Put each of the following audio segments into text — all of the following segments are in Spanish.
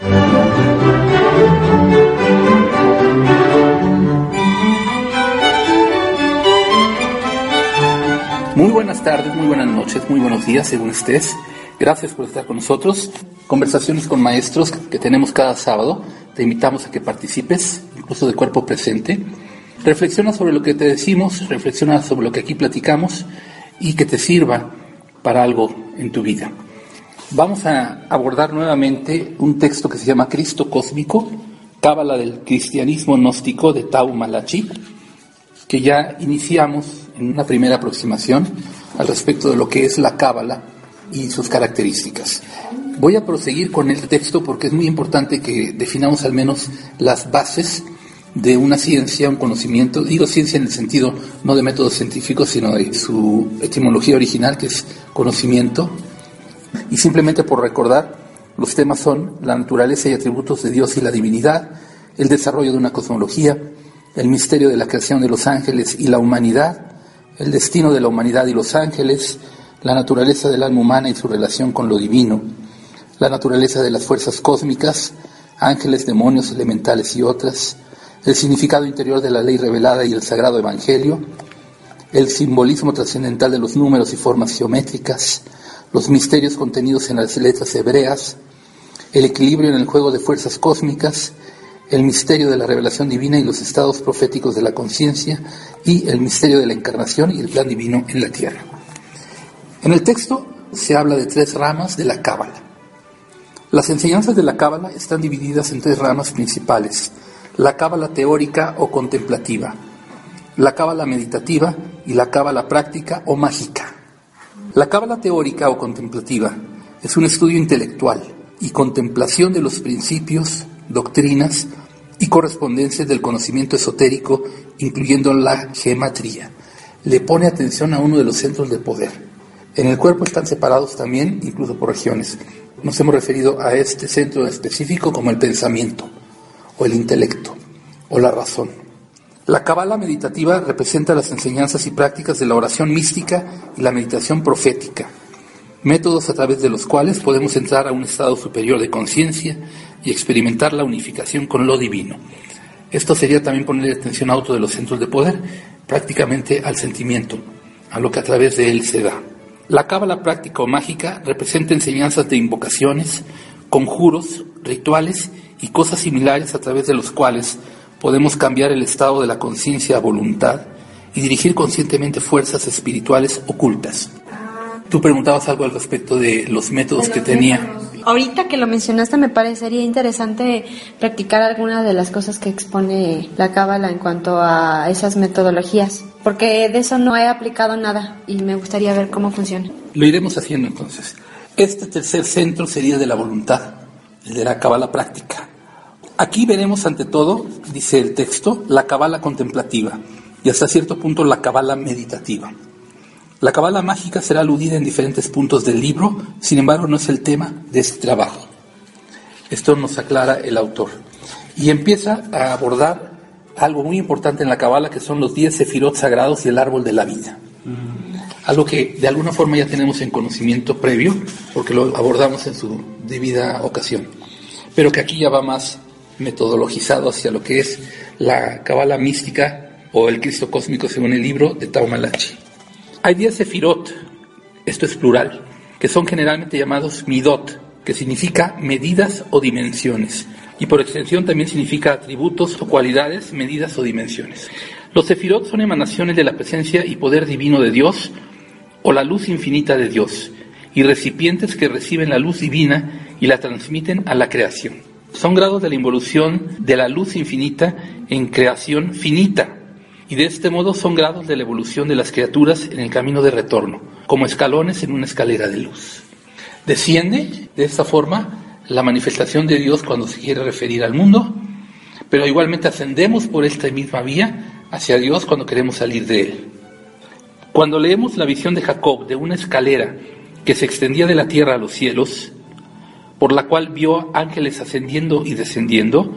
Muy buenas tardes, muy buenas noches, muy buenos días, según estés. Gracias por estar con nosotros. Conversaciones con maestros que tenemos cada sábado. Te invitamos a que participes, incluso de cuerpo presente. Reflexiona sobre lo que te decimos, reflexiona sobre lo que aquí platicamos y que te sirva para algo en tu vida. Vamos a abordar nuevamente un texto que se llama Cristo Cósmico, Cábala del Cristianismo Gnóstico de Tau Malachi, que ya iniciamos en una primera aproximación al respecto de lo que es la Cábala y sus características. Voy a proseguir con el texto porque es muy importante que definamos al menos las bases de una ciencia, un conocimiento, digo ciencia en el sentido no de métodos científicos, sino de su etimología original, que es conocimiento. Y simplemente por recordar, los temas son la naturaleza y atributos de Dios y la divinidad, el desarrollo de una cosmología, el misterio de la creación de los ángeles y la humanidad, el destino de la humanidad y los ángeles, la naturaleza del alma humana y su relación con lo divino, la naturaleza de las fuerzas cósmicas, ángeles, demonios, elementales y otras, el significado interior de la ley revelada y el sagrado evangelio, el simbolismo trascendental de los números y formas geométricas, los misterios contenidos en las letras hebreas, el equilibrio en el juego de fuerzas cósmicas, el misterio de la revelación divina y los estados proféticos de la conciencia y el misterio de la encarnación y el plan divino en la tierra. En el texto se habla de tres ramas de la Cábala. Las enseñanzas de la Cábala están divididas en tres ramas principales, la cábala teórica o contemplativa, la cábala meditativa y la cábala práctica o mágica. La cábala teórica o contemplativa es un estudio intelectual y contemplación de los principios, doctrinas y correspondencias del conocimiento esotérico, incluyendo la gematría. Le pone atención a uno de los centros de poder. En el cuerpo están separados también, incluso por regiones. Nos hemos referido a este centro específico como el pensamiento o el intelecto o la razón. La cabala meditativa representa las enseñanzas y prácticas de la oración mística y la meditación profética, métodos a través de los cuales podemos entrar a un estado superior de conciencia y experimentar la unificación con lo divino. Esto sería también poner atención a otro de los centros de poder, prácticamente al sentimiento, a lo que a través de él se da. La cábala práctica o mágica representa enseñanzas de invocaciones, conjuros, rituales y cosas similares a través de los cuales podemos cambiar el estado de la conciencia a voluntad y dirigir conscientemente fuerzas espirituales ocultas. Tú preguntabas algo al respecto de los métodos que tenía. Ahorita que lo mencionaste, me parecería interesante practicar algunas de las cosas que expone la Cábala en cuanto a esas metodologías, porque de eso no he aplicado nada y me gustaría ver cómo funciona. Lo iremos haciendo entonces. Este tercer centro sería de la voluntad, el de la Cábala práctica. Aquí veremos ante todo, dice el texto, la cabala contemplativa y hasta cierto punto la cabala meditativa. La cabala mágica será aludida en diferentes puntos del libro, sin embargo no es el tema de este trabajo. Esto nos aclara el autor. Y empieza a abordar algo muy importante en la cabala que son los diez sefirot sagrados y el árbol de la vida. Algo que de alguna forma ya tenemos en conocimiento previo, porque lo abordamos en su debida ocasión, pero que aquí ya va más metodologizado hacia lo que es la cabala mística o el Cristo cósmico según el libro de Taumalachi. Hay 10 sefirot, esto es plural, que son generalmente llamados midot, que significa medidas o dimensiones, y por extensión también significa atributos o cualidades, medidas o dimensiones. Los sefirot son emanaciones de la presencia y poder divino de Dios o la luz infinita de Dios, y recipientes que reciben la luz divina y la transmiten a la creación. Son grados de la involución de la luz infinita en creación finita. Y de este modo son grados de la evolución de las criaturas en el camino de retorno, como escalones en una escalera de luz. Desciende de esta forma la manifestación de Dios cuando se quiere referir al mundo, pero igualmente ascendemos por esta misma vía hacia Dios cuando queremos salir de Él. Cuando leemos la visión de Jacob de una escalera que se extendía de la tierra a los cielos, por la cual vio ángeles ascendiendo y descendiendo,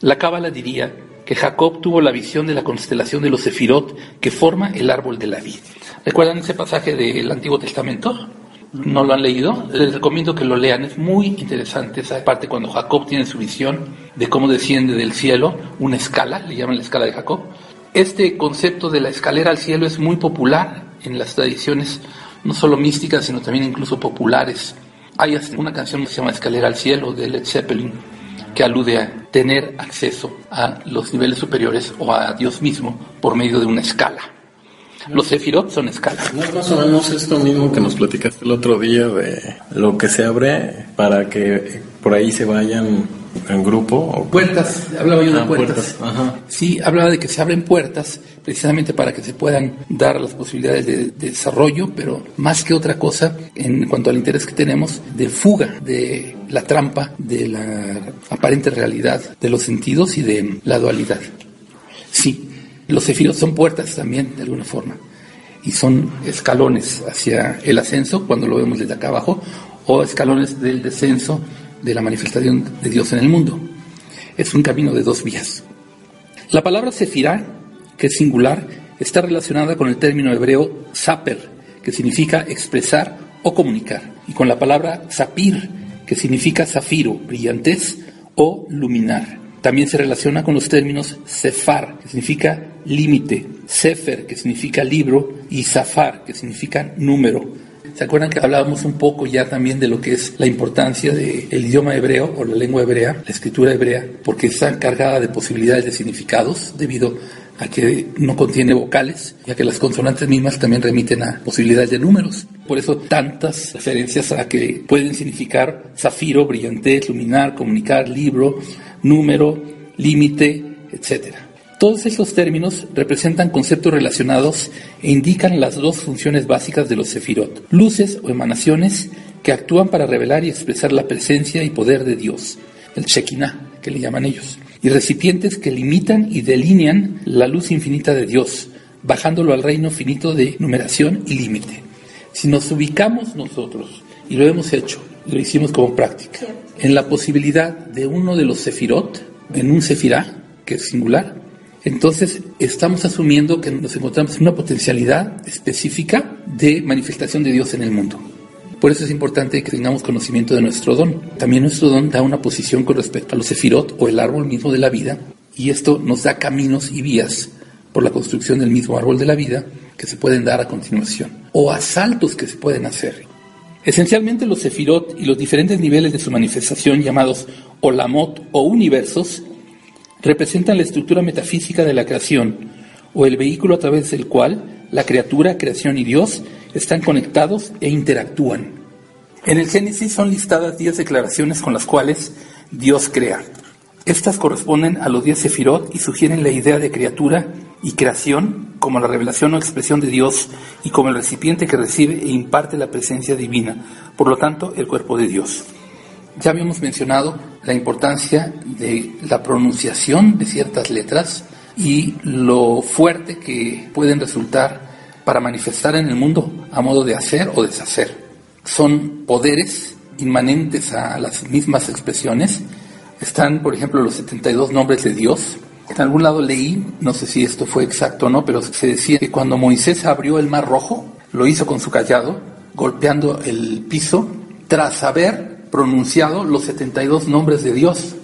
la cábala diría que Jacob tuvo la visión de la constelación de los Sefirot que forma el árbol de la vida. ¿Recuerdan ese pasaje del Antiguo Testamento? ¿No lo han leído? Les recomiendo que lo lean, es muy interesante esa parte cuando Jacob tiene su visión de cómo desciende del cielo una escala, le llaman la escala de Jacob. Este concepto de la escalera al cielo es muy popular en las tradiciones, no solo místicas, sino también incluso populares. Hay una canción que se llama Escalera al cielo de Led Zeppelin, que alude a tener acceso a los niveles superiores o a Dios mismo por medio de una escala. Los sefirot son escalas. No es más o menos esto mismo que nos platicaste el otro día de lo que se abre para que por ahí se vayan en grupo. ¿o? Puertas, hablaba yo de Ah, puertas. puertas, ajá. Sí, hablaba de que se abren puertas precisamente para que se puedan dar las posibilidades de, de desarrollo, pero más que otra cosa, en cuanto al interés que tenemos, de fuga de la trampa, de la aparente realidad de los sentidos y de la dualidad. Sí, los sefirot son puertas también, de alguna forma, y son escalones hacia el ascenso, cuando lo vemos desde acá abajo, o escalones del descenso de la manifestación de Dios en el mundo. Es un camino de dos vías. La palabra sefirá, que es singular, está relacionada con el término hebreo saper, que significa expresar o comunicar, y con la palabra sapir, que significa zafiro, brillantez o luminar. También se relaciona con los términos sefar, que significa límite, sefer, que significa libro, y safar, que significa número. ¿Se acuerdan que hablábamos un poco ya también de lo que es la importancia del idioma hebreo o la lengua hebrea, la escritura hebrea, porque está cargada de posibilidades de significados debido a que no contiene vocales, ya que las consonantes mismas también remiten a posibilidades de números. Por eso tantas referencias a que pueden significar zafiro, brillantez, luminar, comunicar, libro, número, límite, etcétera. Todos estos términos representan conceptos relacionados e indican las dos funciones básicas de los sefirot, luces o emanaciones que actúan para revelar y expresar la presencia y poder de Dios, el Shekinah, que le llaman ellos, y recipientes que limitan y delinean la luz infinita de Dios, bajándolo al reino finito de numeración y límite. Si nos ubicamos nosotros, y lo hemos hecho, lo hicimos como práctica, en la posibilidad de uno de los sefirot, en un sefirá, que es singular, entonces estamos asumiendo que nos encontramos en una potencialidad específica de manifestación de Dios en el mundo. Por eso es importante que tengamos conocimiento de nuestro don. También nuestro don da una posición con respecto a los sefirot o el árbol mismo de la vida, y esto nos da caminos y vías por la construcción del mismo árbol de la vida que se pueden dar a continuación, o asaltos que se pueden hacer. Esencialmente los sefirot y los diferentes niveles de su manifestación llamados olamot o universos representan la estructura metafísica de la creación o el vehículo a través del cual la criatura, creación y Dios están conectados e interactúan. En el Génesis son listadas 10 declaraciones con las cuales Dios crea. Estas corresponden a los 10 sefirot y sugieren la idea de criatura y creación como la revelación o expresión de Dios y como el recipiente que recibe e imparte la presencia divina, por lo tanto el cuerpo de Dios. Ya habíamos mencionado la importancia de la pronunciación de ciertas letras y lo fuerte que pueden resultar para manifestar en el mundo a modo de hacer o deshacer. Son poderes inmanentes a las mismas expresiones. Están, por ejemplo, los 72 nombres de Dios. En algún lado leí, no sé si esto fue exacto o no, pero se decía que cuando Moisés abrió el mar rojo, lo hizo con su callado, golpeando el piso, tras haber pronunciado los 72 nombres de Dios,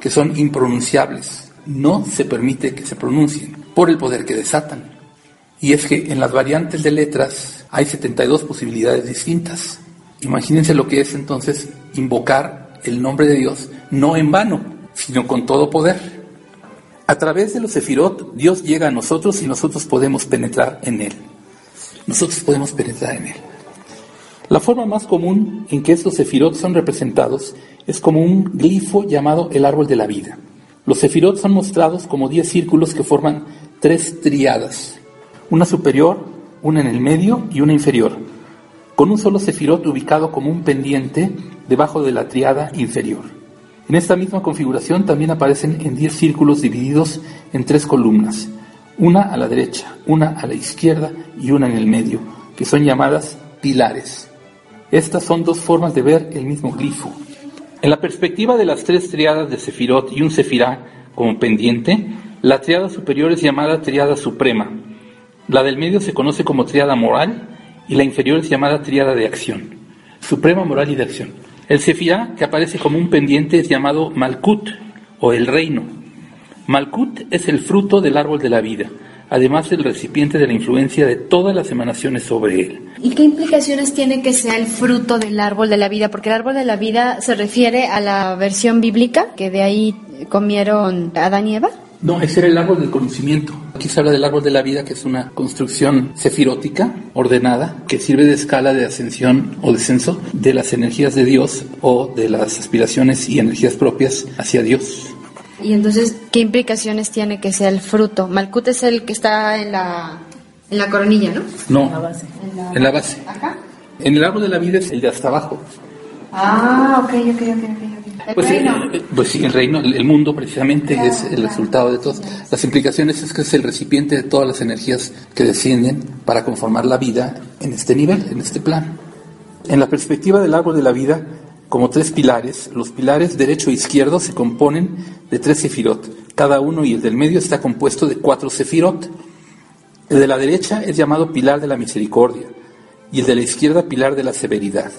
que son impronunciables. No se permite que se pronuncien por el poder que desatan. Y es que en las variantes de letras hay 72 posibilidades distintas. Imagínense lo que es entonces invocar el nombre de Dios, no en vano, sino con todo poder. A través de los sefirot, Dios llega a nosotros y nosotros podemos penetrar en Él. Nosotros podemos penetrar en Él. La forma más común en que estos sefirot son representados es como un glifo llamado el árbol de la vida. Los sefirot son mostrados como 10 círculos que forman tres triadas, una superior, una en el medio y una inferior. con un solo sefirot ubicado como un pendiente debajo de la triada inferior. En esta misma configuración también aparecen en 10 círculos divididos en tres columnas, una a la derecha, una a la izquierda y una en el medio, que son llamadas pilares. Estas son dos formas de ver el mismo glifo. En la perspectiva de las tres triadas de Sefirot y un Sefirá como pendiente, la triada superior es llamada triada suprema. La del medio se conoce como triada moral y la inferior es llamada triada de acción. Suprema moral y de acción. El Sefirá, que aparece como un pendiente, es llamado Malkut o el reino. Malkut es el fruto del árbol de la vida, además del recipiente de la influencia de todas las emanaciones sobre él. ¿Y qué implicaciones tiene que sea el fruto del árbol de la vida? Porque el árbol de la vida se refiere a la versión bíblica, que de ahí comieron Adán y Eva. No, ese era el árbol del conocimiento. Aquí se habla del árbol de la vida, que es una construcción sefirótica, ordenada, que sirve de escala de ascensión o descenso de las energías de Dios o de las aspiraciones y energías propias hacia Dios. Y entonces, ¿qué implicaciones tiene que sea el fruto? Malkut es el que está en la, en la coronilla, ¿no? No, en la base. En la base. ¿Acá? En el árbol de la vida es el de hasta abajo. Ah, ok, ok, ok, ok. El Pues, sí, reino. eh, pues sí, el reino, el mundo precisamente Claro, es el claro. resultado de todas. Las implicaciones es que es el recipiente de todas las energías que descienden para conformar la vida en este nivel, en este plano. En la perspectiva del árbol de la vida, como tres pilares, los pilares derecho e izquierdo se componen de tres sefirot. Cada uno y el del medio está compuesto de cuatro sefirot. El de la derecha es llamado pilar de la misericordia y el de la izquierda pilar de la severidad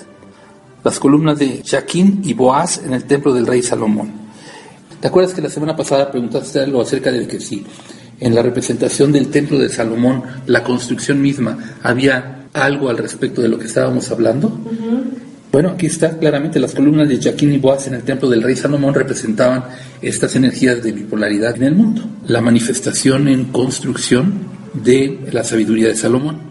las columnas de Jaquín y Boaz en el templo del rey Salomón. ¿Te acuerdas que la semana pasada preguntaste algo acerca de que sí, en la representación del templo de Salomón, la construcción misma, había algo al respecto de lo que estábamos hablando? Bueno, aquí está claramente las columnas de Jaquín y Boaz en el templo del rey Salomón representaban estas energías de bipolaridad en el mundo, la manifestación en construcción de la sabiduría de Salomón.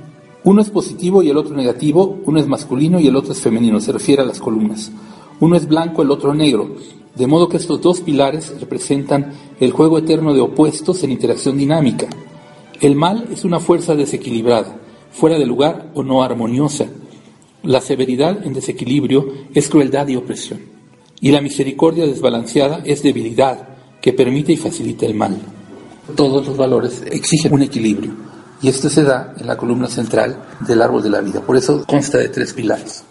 Uno es positivo y el otro negativo, uno es masculino y el otro es femenino, se refiere a las columnas. Uno es blanco, el otro negro, de modo que estos dos pilares representan el juego eterno de opuestos en interacción dinámica. El mal es una fuerza desequilibrada, fuera de lugar o no armoniosa. La severidad en desequilibrio es crueldad y opresión. Y la misericordia desbalanceada es debilidad que permite y facilita el mal. Todos los valores exigen un equilibrio y esto se da en la columna central del árbol de la vida. Por eso consta de tres pilares.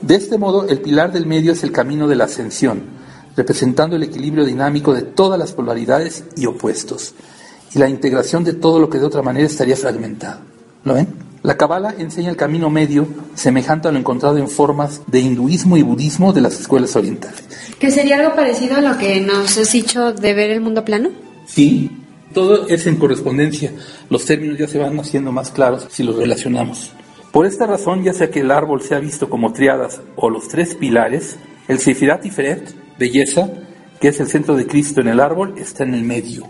De este modo, el pilar del medio es el camino de la ascensión, representando el equilibrio dinámico de todas las polaridades y opuestos, y la integración de todo lo que de otra manera estaría fragmentado. ¿Lo ven? La Kabbalah enseña el camino medio, semejante a lo encontrado en formas de hinduismo y budismo de las escuelas orientales. ¿Que sería algo parecido a lo que nos has dicho de ver el mundo plano? Sí, todo es en correspondencia. Los términos ya se van haciendo más claros si los relacionamos. Por esta razón, ya sea que el árbol sea visto como triadas o los tres pilares, el Sefirat Tiferet, belleza, que es el centro de Cristo en el árbol, está en el medio.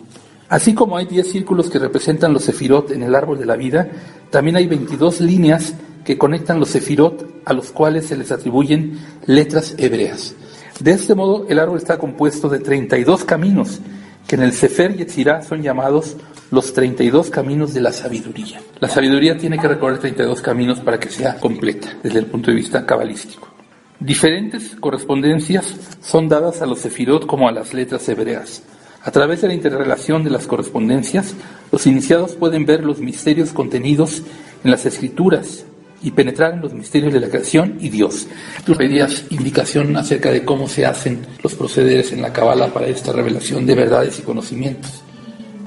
Así como hay 10 círculos que representan los Sefirot en el árbol de la vida, también hay 22 líneas que conectan los Sefirot a los cuales se les atribuyen letras hebreas. De este modo, el árbol está compuesto de 32 caminos, que en el Sefer Yetzirah son llamados los 32 caminos de la sabiduría. La sabiduría tiene que recorrer 32 caminos para que sea completa desde el punto de vista cabalístico. Diferentes correspondencias son dadas a los sefirot como a las letras hebreas. A través de la interrelación de las correspondencias, los iniciados pueden ver los misterios contenidos en las escrituras y penetrar en los misterios de la creación y Dios. Tú pedías indicación acerca de cómo se hacen los procederes en la Kabbalah para esta revelación de verdades y conocimientos.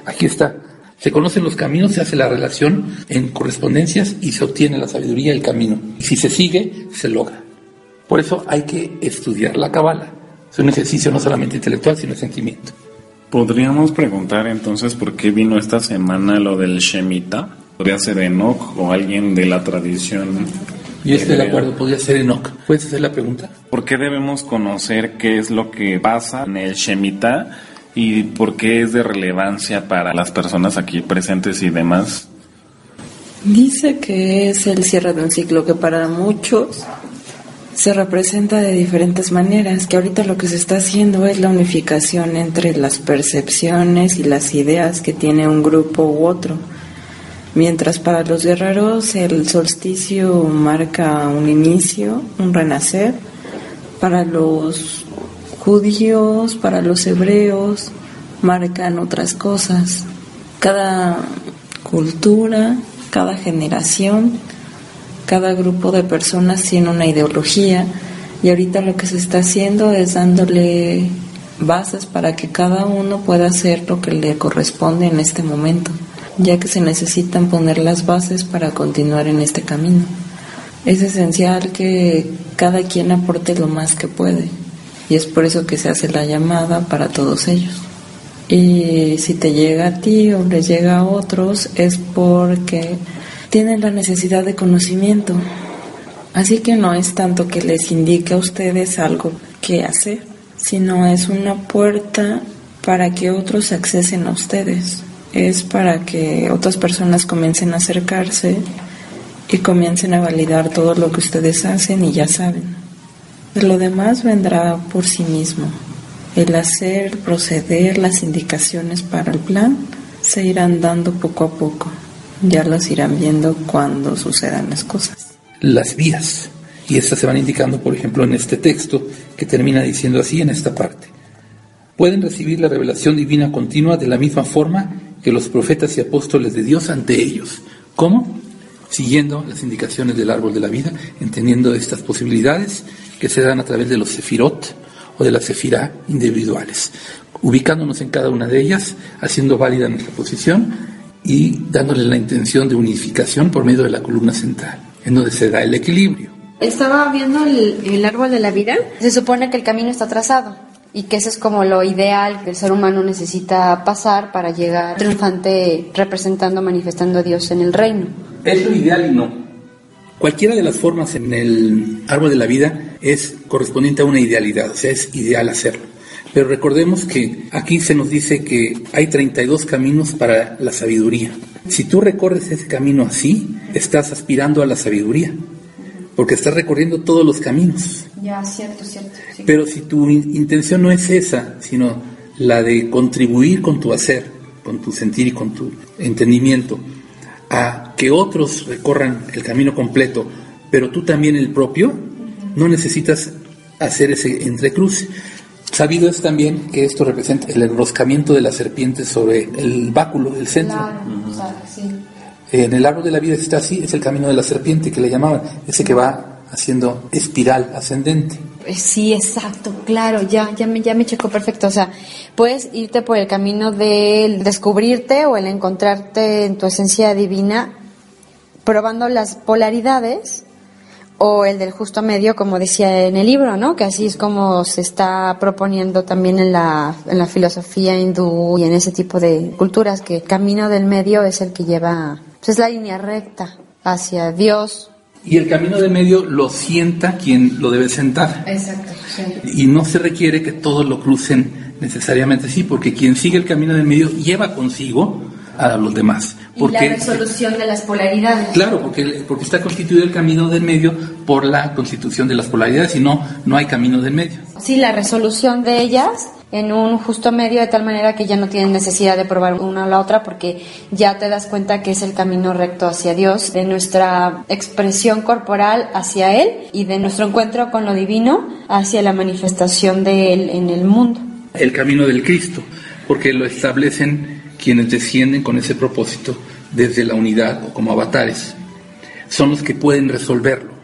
Aquí está. Se conocen los caminos, se hace la relación en correspondencias y se obtiene la sabiduría del camino. Si se sigue, se logra. Por eso hay que estudiar la Kabbalah. Es un ejercicio no solamente intelectual, sino de sentimiento. Podríamos preguntar entonces por qué vino esta semana lo del Shemitah. Podría ser Enoch o alguien de la tradición. Yo estoy de acuerdo, podría ser Enoch. ¿Puedes hacer la pregunta? ¿Por qué debemos conocer qué es lo que pasa en el Shemitah y por qué es de relevancia para las personas aquí presentes y demás? Dice que es el cierre de un ciclo que para muchos se representa de diferentes maneras, que ahorita lo que se está haciendo es la unificación entre las percepciones y las ideas que tiene un grupo u otro. Mientras para los guerreros el solsticio marca un inicio, un renacer, para los judíos, para los hebreos, marcan otras cosas. Cada cultura, cada generación, cada grupo de personas tiene una ideología y ahorita lo que se está haciendo es dándole bases para que cada uno pueda hacer lo que le corresponde en este momento, ya que se necesitan poner las bases para continuar en este camino. Es esencial que cada quien aporte lo más que puede y es por eso que se hace la llamada para todos ellos. Y si te llega a ti o les llega a otros es porque tienen la necesidad de conocimiento. Así que no es tanto que les indique a ustedes algo que hacer, sino es una puerta para que otros accesen a ustedes. Es para que otras personas comiencen a acercarse y comiencen a validar todo lo que ustedes hacen y ya saben. De lo demás vendrá por sí mismo. El hacer, proceder, las indicaciones para el plan se irán dando poco a poco. Ya las irán viendo cuando sucedan las cosas. Las vías. Y estas se van indicando, por ejemplo, en este texto que termina diciendo así en esta parte. Pueden recibir la revelación divina continua de la misma forma que los profetas y apóstoles de Dios ante ellos. ¿Cómo? Siguiendo las indicaciones del árbol de la vida, entendiendo estas posibilidades que se dan a través de los sefirot, o de la cefira individuales, ubicándonos en cada una de ellas, haciendo válida nuestra posición y dándole la intención de unificación por medio de la columna central, en donde se da el equilibrio. Estaba viendo el, árbol de la vida. Se supone que el camino está trazado y que eso es como lo ideal que el ser humano necesita pasar para llegar triunfante representando, manifestando a Dios en el reino. Es lo ideal y no. Cualquiera de las formas en el árbol de la vida es correspondiente a una idealidad, o sea, es ideal hacerlo. Pero recordemos que aquí se nos dice que hay 32 caminos para la sabiduría. Si tú recorres ese camino así, estás aspirando a la sabiduría, porque estás recorriendo todos los caminos. Ya, cierto, cierto. Pero si tu intención no es esa, sino la de contribuir con tu hacer, con tu sentir y con tu entendimiento, a que otros recorran el camino completo, pero tú también el propio, no necesitas hacer ese entrecruce. Sabido es también que esto representa el enroscamiento de la serpiente sobre el báculo del centro. En el árbol de la vida está así, es el camino de la serpiente que le llamaban, ese que va haciendo espiral ascendente. Eh, sí, exacto, claro, ya, ya me, ya me checó perfecto. O sea, puedes irte por el camino del descubrirte o el encontrarte en tu esencia divina, probando las polaridades, o el del justo medio, como decía en el libro, ¿no? Que así es como se está proponiendo también en la, en la filosofía hindú y en ese tipo de culturas, que el camino del medio es el que lleva, pues es la línea recta hacia Dios, y el camino de medio lo sienta quien lo debe sentar. Exacto. Y no se requiere que todos lo crucen necesariamente sí, porque quien sigue el camino del medio lleva consigo a los demás. Porque, y la resolución de las polaridades. Claro, porque, porque está constituido el camino del medio por la constitución de las polaridades, y no, no hay camino del medio. Sí, la resolución de ellas en un justo medio de tal manera que ya no tienen necesidad de probar una a la otra porque ya te das cuenta que es el camino recto hacia Dios, de nuestra expresión corporal hacia Él y de nuestro encuentro con lo divino hacia la manifestación de Él en el mundo. El camino del Cristo, porque lo establecen quienes descienden con ese propósito desde la unidad o como avatares. Son los que pueden resolverlo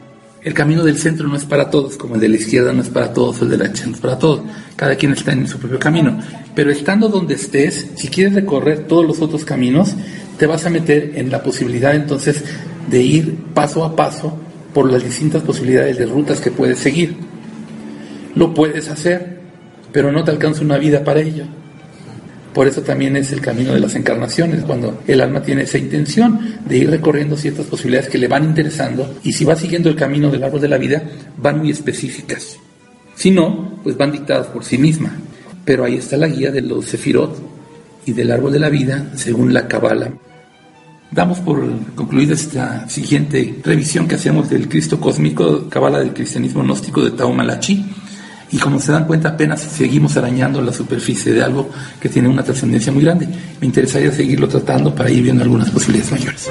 el camino del centro no es para todos, como el de la izquierda no es para todos, el de la derecha no es para todos. Cada quien está en su propio camino. Pero estando donde estés, si quieres recorrer todos los otros caminos, te vas a meter en la posibilidad entonces de ir paso a paso por las distintas posibilidades de rutas que puedes seguir. Lo puedes hacer, pero no te alcanza una vida para ello. Por eso también es el camino de las encarnaciones, cuando el alma tiene esa intención de ir recorriendo ciertas posibilidades que le van interesando y si va siguiendo el camino del árbol de la vida, van muy específicas. Si no, pues van dictadas por sí misma. Pero ahí está la guía de los sefirot y del árbol de la vida según la Kabbalah. Damos por concluida esta siguiente revisión que hacemos del Cristo cósmico, Kabbalah del cristianismo gnóstico de Tao Malachi. Y como se dan cuenta, apenas seguimos arañando la superficie de algo que tiene una trascendencia muy grande. Me interesaría seguirlo tratando para ir viendo algunas posibilidades mayores.